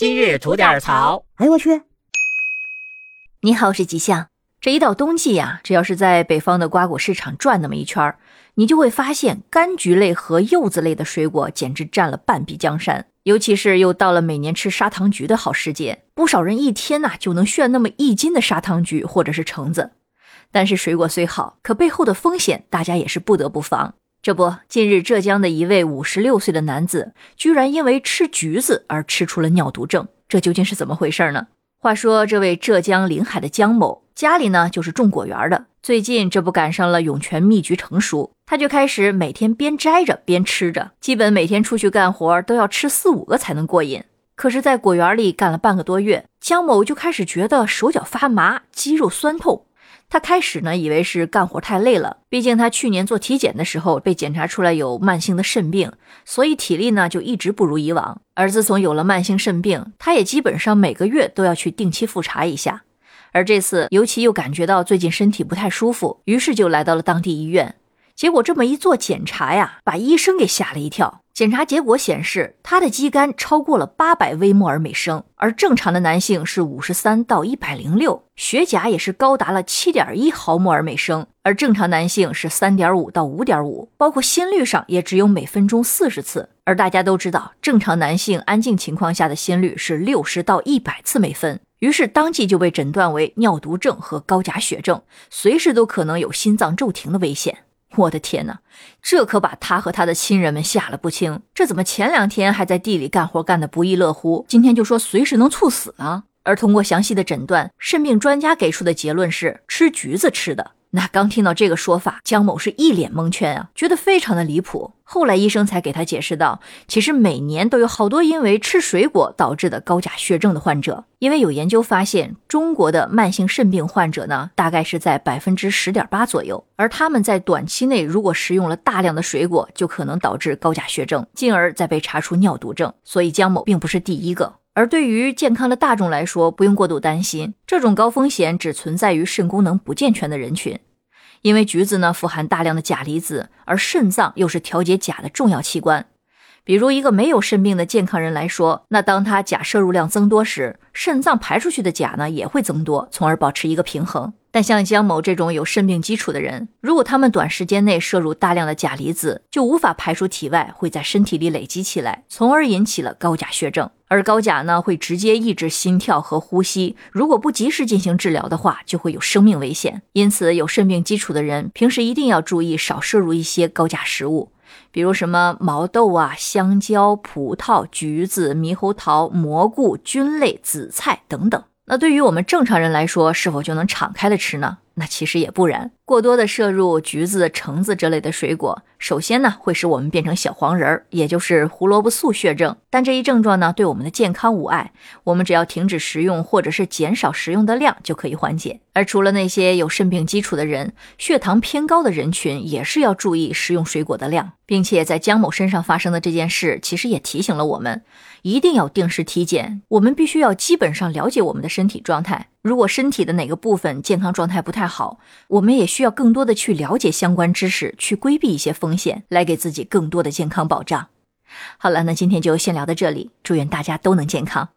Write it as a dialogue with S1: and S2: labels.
S1: 今日吐点槽。
S2: 哎呦我去！
S3: 你好，我是吉祥。这一到冬季呀，只要是在北方的瓜果市场转那么一圈儿你就会发现柑橘类和柚子类的水果简直占了半壁江山。尤其是又到了每年吃砂糖橘的好时节，不少人一天呐就能炫那么一斤的砂糖橘或者是橙子。但是水果虽好，可背后的风险大家也是不得不防。这不，近日浙江的一位五十六岁的男子，居然因为吃橘子而吃出了尿毒症，这究竟是怎么回事呢？话说，这位浙江临海的江某家里呢就是种果园的，最近这不赶上了涌泉蜜橘成熟，他就开始每天边摘着边吃着，基本每天出去干活都要吃四五个才能过瘾。可是，在果园里干了半个多月，江某就开始觉得手脚发麻，肌肉酸痛。他开始呢，以为是干活太累了，毕竟他去年做体检的时候被检查出来有慢性的肾病，所以体力呢就一直不如以往。而自从有了慢性肾病，他也基本上每个月都要去定期复查一下。而这次尤其又感觉到最近身体不太舒服，于是就来到了当地医院。结果这么一做检查呀，把医生给吓了一跳。检查结果显示，他的肌酐超过了八百微摩尔每升，而正常的男性是五十三到一百零六，血钾也是高达了七点一毫摩尔每升，而正常男性是三点五到五点五，包括心率上也只有每分钟四十次，而大家都知道，正常男性安静情况下的心率是六十到一百次每分，于是当即就被诊断为尿毒症和高钾血症，随时都可能有心脏骤停的危险。我的天哪，这可把他和他的亲人们吓了不轻。这怎么前两天还在地里干活干得不亦乐乎，今天就说随时能猝死呢？而通过详细的诊断，肾病专家给出的结论是吃橘子吃的。那刚听到这个说法，江某是一脸蒙圈啊，觉得非常的离谱。后来医生才给他解释到，其实每年都有好多因为吃水果导致的高钾血症的患者。因为有研究发现，中国的慢性肾病患者呢，大概是在百分之十点八左右，而他们在短期内如果食用了大量的水果，就可能导致高钾血症，进而再被查出尿毒症。所以江某并不是第一个。而对于健康的大众来说，不用过度担心，这种高风险只存在于肾功能不健全的人群。因为橘子呢富含大量的钾离子，而肾脏又是调节钾的重要器官。比如一个没有肾病的健康人来说，那当他钾摄入量增多时，肾脏排出去的钾呢也会增多，从而保持一个平衡。但像江某这种有肾病基础的人，如果他们短时间内摄入大量的钾离子，就无法排出体外，会在身体里累积起来，从而引起了高钾血症。而高钾呢，会直接抑制心跳和呼吸，如果不及时进行治疗的话，就会有生命危险。因此，有肾病基础的人，平时一定要注意少摄入一些高钾食物，比如什么毛豆啊、香蕉、葡萄、橘子、猕猴桃、蘑菇、菌类、紫菜等等。那对于我们正常人来说，是否就能敞开的吃呢？那其实也不然。过多的摄入橘子、橙子这类的水果，首先呢会使我们变成小黄人儿，也就是胡萝卜素血症。但这一症状呢对我们的健康无碍，我们只要停止食用或者是减少食用的量就可以缓解。而除了那些有肾病基础的人，血糖偏高的人群也是要注意食用水果的量，并且在江某身上发生的这件事，其实也提醒了我们。一定要定时体检，我们必须要基本上了解我们的身体状态。如果身体的哪个部分健康状态不太好，我们也需要更多的去了解相关知识，去规避一些风险，来给自己更多的健康保障。好了，那今天就先聊到这里，祝愿大家都能健康。